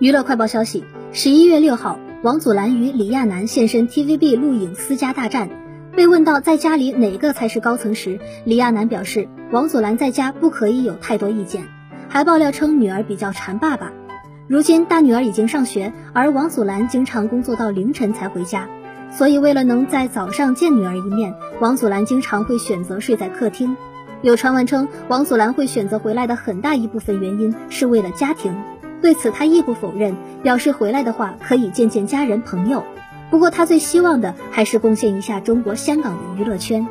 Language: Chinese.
娱乐快报消息：十一月六号，王祖蓝与李亚男现身 TVB 录影私家大战。被问到在家里哪个才是高层时，李亚男表示，王祖蓝在家不可以有太多意见，还爆料称女儿比较馋爸爸。如今大女儿已经上学，而王祖蓝经常工作到凌晨才回家，所以为了能在早上见女儿一面，王祖蓝经常会选择睡在客厅。有传闻称，王祖蓝会选择回来的很大一部分原因是为了家庭。对此，他亦不否认，表示回来的话可以见见家人朋友。不过，他最希望的还是贡献一下中国香港的娱乐圈。